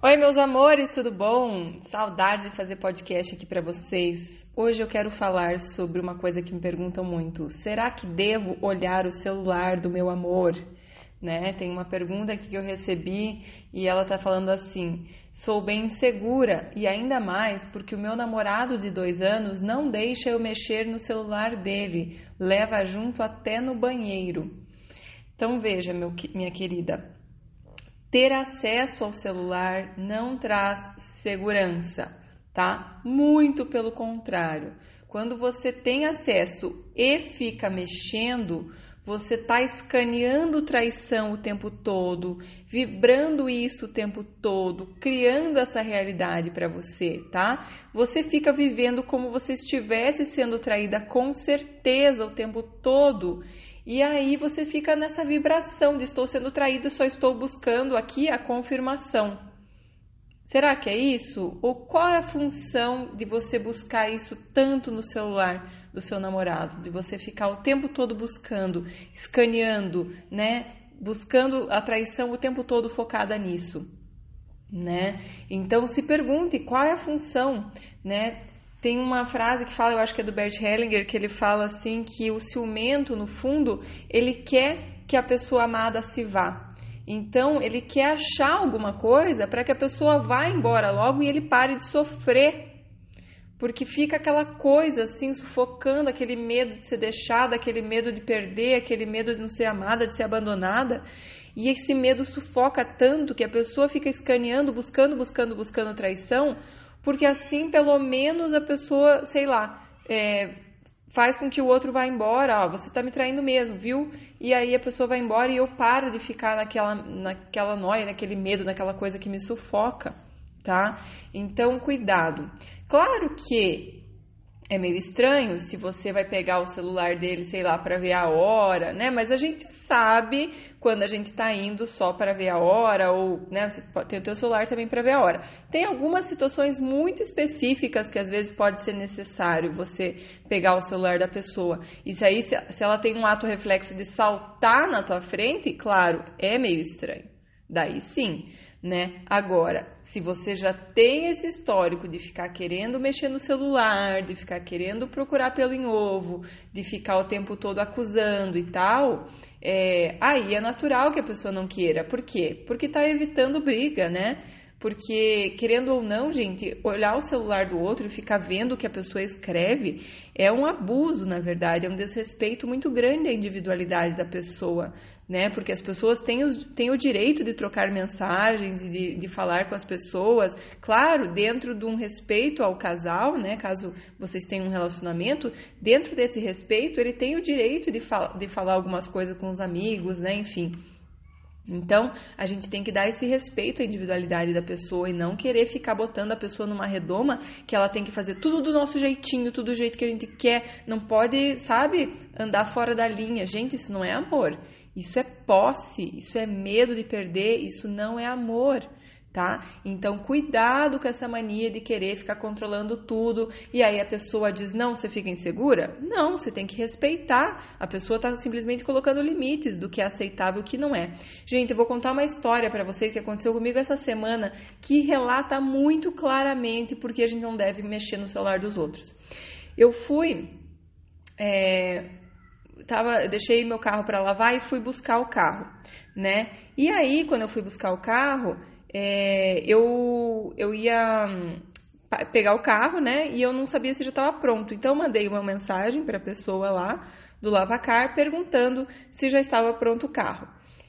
Oi, meus amores, tudo bom? Saudade de fazer podcast aqui para vocês. Hoje eu quero falar sobre uma coisa que me perguntam muito. Será que devo olhar o celular do meu amor? Né? Tem uma pergunta aqui que eu recebi e ela tá falando assim: sou bem insegura e ainda mais porque o meu namorado de dois anos não deixa eu mexer no celular dele, leva junto até no banheiro. Então veja, meu, minha querida, ter acesso ao celular não traz segurança, tá? Muito pelo contrário. Quando você tem acesso e fica mexendo, você está escaneando traição o tempo todo, vibrando isso o tempo todo, criando essa realidade para você, tá? Você fica vivendo como você estivesse sendo traída com certeza o tempo todo e aí você fica nessa vibração de estou sendo traída, só estou buscando aqui a confirmação. Será que é isso? Ou qual é a função de você buscar isso tanto no celular do seu namorado? De você ficar o tempo todo buscando, escaneando, né? Buscando a traição o tempo todo focada nisso, né? Então se pergunte qual é a função, né? Tem uma frase que fala, eu acho que é do Bert Hellinger, que ele fala assim que o ciumento, no fundo, ele quer que a pessoa amada se vá. Então, ele quer achar alguma coisa para que a pessoa vá embora logo e ele pare de sofrer. Porque fica aquela coisa assim, sufocando, aquele medo de ser deixada, aquele medo de perder, aquele medo de não ser amada, de ser abandonada. E esse medo sufoca tanto que a pessoa fica escaneando, buscando, buscando, buscando traição, porque assim pelo menos a pessoa, sei lá, é, faz com que o outro vá embora, ó, você tá me traindo mesmo, viu? E aí a pessoa vai embora e eu paro de ficar naquela, naquela noia, naquele medo, naquela coisa que me sufoca, tá? Então, cuidado. Claro que é meio estranho se você vai pegar o celular dele, sei lá, para ver a hora, né? Mas a gente sabe quando a gente está indo só para ver a hora ou, né, você ter o teu celular também para ver a hora. Tem algumas situações muito específicas que às vezes pode ser necessário você pegar o celular da pessoa. Isso aí, se ela tem um ato reflexo de saltar na tua frente, claro, é meio estranho. Daí sim né? Agora, se você já tem esse histórico de ficar querendo mexer no celular, de ficar querendo procurar pelo em ovo, de ficar o tempo todo acusando e tal, é, aí é natural que a pessoa não queira. Por quê? Porque está evitando briga, né? Porque, querendo ou não, gente, olhar o celular do outro e ficar vendo o que a pessoa escreve é um abuso, na verdade, é um desrespeito muito grande à individualidade da pessoa, né? Porque as pessoas têm, os, têm o direito de trocar mensagens e de, de falar com as pessoas, claro, dentro de um respeito ao casal, né? Caso vocês tenham um relacionamento, dentro desse respeito, ele tem o direito de, fal de falar algumas coisas com os amigos, né? Enfim. Então, a gente tem que dar esse respeito à individualidade da pessoa e não querer ficar botando a pessoa numa redoma que ela tem que fazer tudo do nosso jeitinho, tudo do jeito que a gente quer. Não pode, sabe, andar fora da linha. Gente, isso não é amor. Isso é posse, isso é medo de perder, isso não é amor tá? Então, cuidado com essa mania de querer ficar controlando tudo e aí a pessoa diz: "Não, você fica insegura?". Não, você tem que respeitar. A pessoa está simplesmente colocando limites do que é aceitável e o que não é. Gente, eu vou contar uma história para vocês que aconteceu comigo essa semana que relata muito claramente porque a gente não deve mexer no celular dos outros. Eu fui é, tava, deixei meu carro para lavar e fui buscar o carro, né? E aí, quando eu fui buscar o carro, é, eu, eu ia hum, pegar o carro, né? E eu não sabia se já estava pronto. Então, eu mandei uma mensagem para a pessoa lá do Lavacar perguntando se já estava pronto o carro.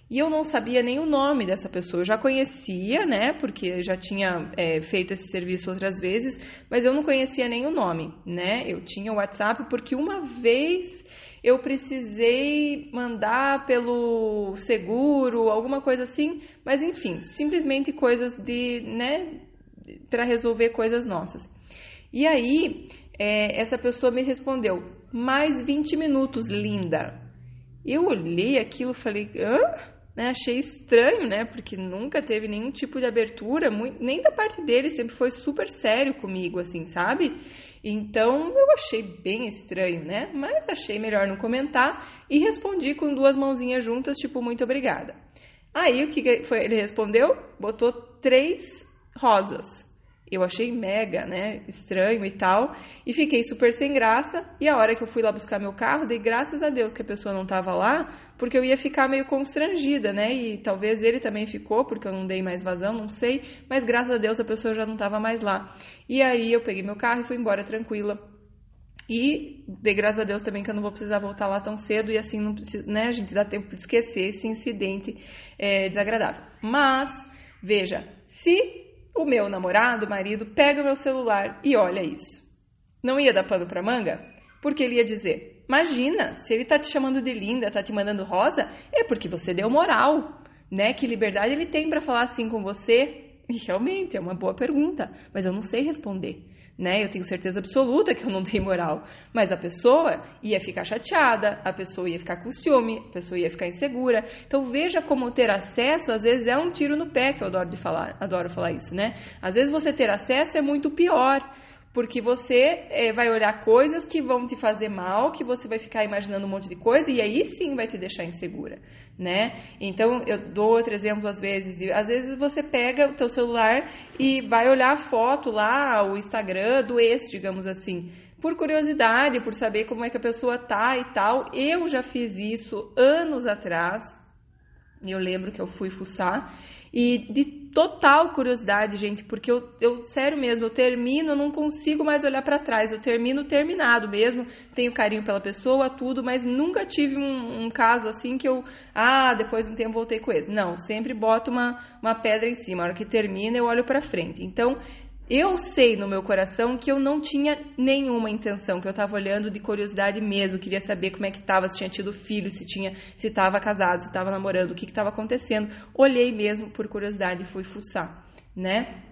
E eu não sabia nem o nome dessa pessoa. Eu já conhecia, né? Porque já tinha é, feito esse serviço outras vezes, mas eu não conhecia nem o nome, né? Eu tinha o WhatsApp porque uma vez eu precisei mandar pelo seguro, alguma coisa assim, mas enfim, simplesmente coisas de, né, para resolver coisas nossas. E aí, é, essa pessoa me respondeu: mais 20 minutos, linda. Eu olhei aquilo e falei: hã? Né, achei estranho, né? Porque nunca teve nenhum tipo de abertura, muito, nem da parte dele, sempre foi super sério comigo, assim, sabe? Então eu achei bem estranho, né? Mas achei melhor não comentar e respondi com duas mãozinhas juntas, tipo, muito obrigada. Aí o que foi? Ele respondeu, botou três rosas. Eu achei mega, né, estranho e tal, e fiquei super sem graça. E a hora que eu fui lá buscar meu carro, dei graças a Deus que a pessoa não estava lá, porque eu ia ficar meio constrangida, né? E talvez ele também ficou, porque eu não dei mais vazão, não sei, mas graças a Deus a pessoa já não estava mais lá. E aí eu peguei meu carro e fui embora tranquila. E dei graças a Deus também que eu não vou precisar voltar lá tão cedo e assim não precisa, né, a gente dá tempo de esquecer esse incidente é, desagradável. Mas, veja, se o meu namorado, marido, pega o meu celular e olha isso. Não ia dar pano para manga? Porque ele ia dizer: Imagina, se ele tá te chamando de linda, tá te mandando rosa, é porque você deu moral, né? Que liberdade ele tem para falar assim com você? E realmente é uma boa pergunta, mas eu não sei responder né? Eu tenho certeza absoluta que eu não dei moral. Mas a pessoa ia ficar chateada, a pessoa ia ficar com ciúme, a pessoa ia ficar insegura. Então veja como ter acesso às vezes é um tiro no pé, que eu adoro de falar, adoro falar isso, né? Às vezes você ter acesso é muito pior porque você é, vai olhar coisas que vão te fazer mal, que você vai ficar imaginando um monte de coisa e aí sim vai te deixar insegura, né? Então eu dou outro exemplo às vezes, de, às vezes você pega o teu celular e vai olhar a foto lá, o Instagram do ex, digamos assim, por curiosidade, por saber como é que a pessoa tá e tal. Eu já fiz isso anos atrás. Eu lembro que eu fui fuçar e de total curiosidade, gente, porque eu, eu sério mesmo, eu termino, eu não consigo mais olhar para trás, eu termino terminado mesmo, tenho carinho pela pessoa, tudo, mas nunca tive um, um, caso assim que eu, ah, depois de um tempo voltei com esse. Não, sempre boto uma, uma pedra em cima, a hora que termina eu olho para frente. Então, eu sei no meu coração que eu não tinha nenhuma intenção, que eu estava olhando de curiosidade mesmo, queria saber como é que estava, se tinha tido filho, se tinha, se estava casado, se estava namorando, o que estava acontecendo. Olhei mesmo por curiosidade e fui fuçar, né?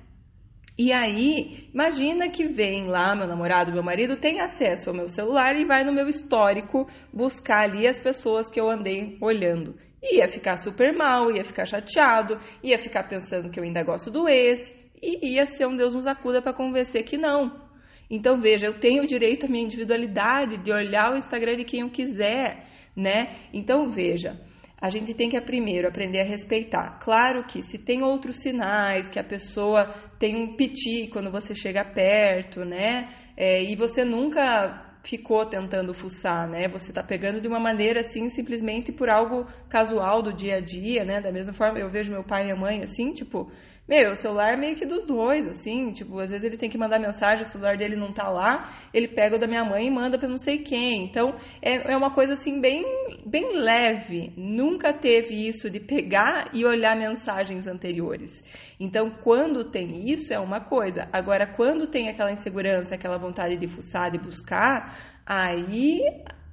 E aí, imagina que vem lá meu namorado, meu marido, tem acesso ao meu celular e vai no meu histórico buscar ali as pessoas que eu andei olhando. Ia ficar super mal, ia ficar chateado, ia ficar pensando que eu ainda gosto do ex, e ia ser um Deus nos acuda para convencer que não. Então veja, eu tenho o direito à minha individualidade de olhar o Instagram de quem eu quiser, né? Então veja, a gente tem que primeiro aprender a respeitar. Claro que se tem outros sinais, que a pessoa tem um piti quando você chega perto, né? É, e você nunca ficou tentando fuçar, né? Você está pegando de uma maneira assim, simplesmente por algo casual do dia a dia, né? Da mesma forma, eu vejo meu pai e minha mãe assim, tipo, meu, o celular é meio que dos dois, assim, tipo, às vezes ele tem que mandar mensagem, o celular dele não tá lá, ele pega o da minha mãe e manda para não sei quem. Então, é, é uma coisa assim bem, bem leve. Nunca teve isso de pegar e olhar mensagens anteriores. Então, quando tem isso, é uma coisa. Agora, quando tem aquela insegurança, aquela vontade de fuçar, de buscar, aí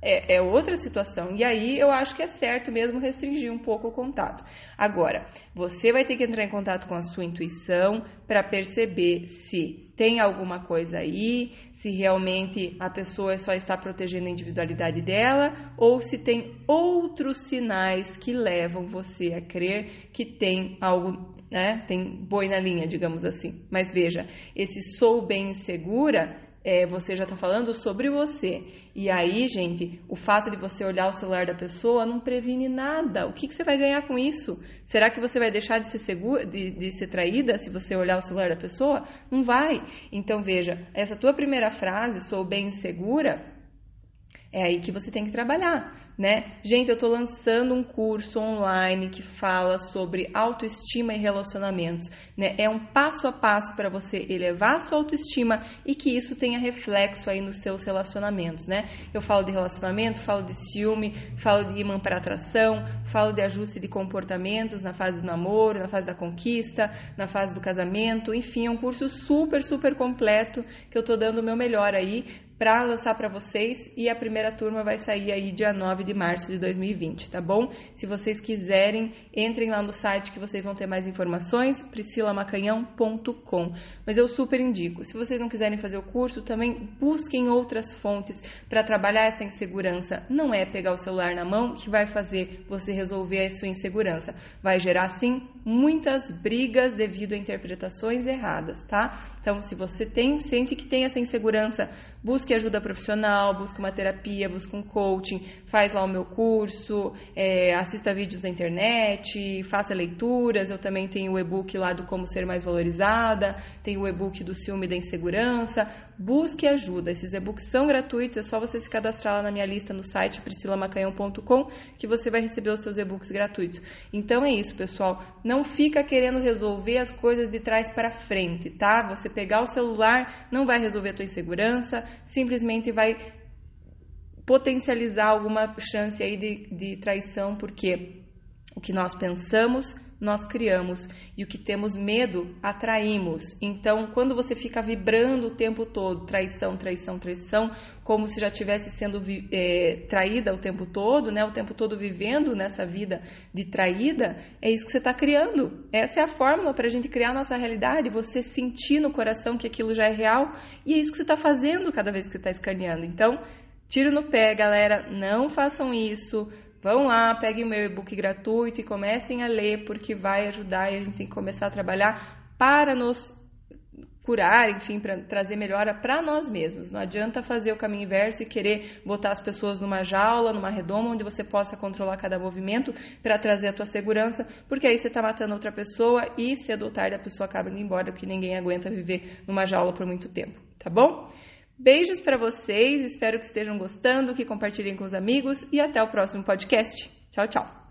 é, é, outra situação. E aí eu acho que é certo mesmo restringir um pouco o contato. Agora, você vai ter que entrar em contato com a sua intuição para perceber se tem alguma coisa aí, se realmente a pessoa só está protegendo a individualidade dela ou se tem outros sinais que levam você a crer que tem algo, né? Tem boi na linha, digamos assim. Mas veja, esse sou bem segura é, você já está falando sobre você. E aí, gente, o fato de você olhar o celular da pessoa não previne nada. O que, que você vai ganhar com isso? Será que você vai deixar de ser segura, de, de ser traída se você olhar o celular da pessoa? Não vai. Então, veja, essa tua primeira frase, sou bem segura, é aí que você tem que trabalhar, né? Gente, eu estou lançando um curso online que fala sobre autoestima e relacionamentos, né? É um passo a passo para você elevar a sua autoestima e que isso tenha reflexo aí nos seus relacionamentos, né? Eu falo de relacionamento, falo de ciúme, falo de imã para atração, falo de ajuste de comportamentos na fase do namoro, na fase da conquista, na fase do casamento, enfim, é um curso super, super completo que eu estou dando o meu melhor aí para lançar para vocês e a primeira turma vai sair aí dia 9 de março de 2020, tá bom? Se vocês quiserem, entrem lá no site que vocês vão ter mais informações, priscilamacanhão.com. Mas eu super indico. Se vocês não quiserem fazer o curso, também busquem outras fontes para trabalhar essa insegurança. Não é pegar o celular na mão que vai fazer você resolver a sua insegurança. Vai gerar sim muitas brigas devido a interpretações erradas, tá? Então, se você tem, sente que tem essa insegurança, busque ajuda profissional, busque uma terapia, busque um coaching, lá o meu curso, é, assista vídeos na internet, faça leituras. Eu também tenho o e-book lá do Como Ser Mais Valorizada, tenho o e-book do Ciúme da Insegurança. Busque ajuda. Esses e-books são gratuitos, é só você se cadastrar lá na minha lista no site priscilamacanhão.com que você vai receber os seus e-books gratuitos. Então é isso, pessoal. Não fica querendo resolver as coisas de trás para frente, tá? Você pegar o celular não vai resolver a tua insegurança, simplesmente vai potencializar alguma chance aí de, de traição, porque o que nós pensamos nós criamos e o que temos medo atraímos. Então, quando você fica vibrando o tempo todo, traição, traição, traição, como se já estivesse sendo é, traída o tempo todo, né? O tempo todo vivendo nessa vida de traída, é isso que você está criando. Essa é a fórmula para a gente criar a nossa realidade. Você sentir no coração que aquilo já é real e é isso que você está fazendo cada vez que você está escaneando. Então, tiro no pé, galera. Não façam isso. Vão lá, peguem o meu e-book gratuito e comecem a ler, porque vai ajudar e a gente tem que começar a trabalhar para nos curar, enfim, para trazer melhora para nós mesmos. Não adianta fazer o caminho inverso e querer botar as pessoas numa jaula, numa redoma, onde você possa controlar cada movimento para trazer a tua segurança, porque aí você está matando outra pessoa e cedo ou tarde a pessoa acaba indo embora, porque ninguém aguenta viver numa jaula por muito tempo, tá bom? Beijos para vocês, espero que estejam gostando, que compartilhem com os amigos e até o próximo podcast. Tchau, tchau.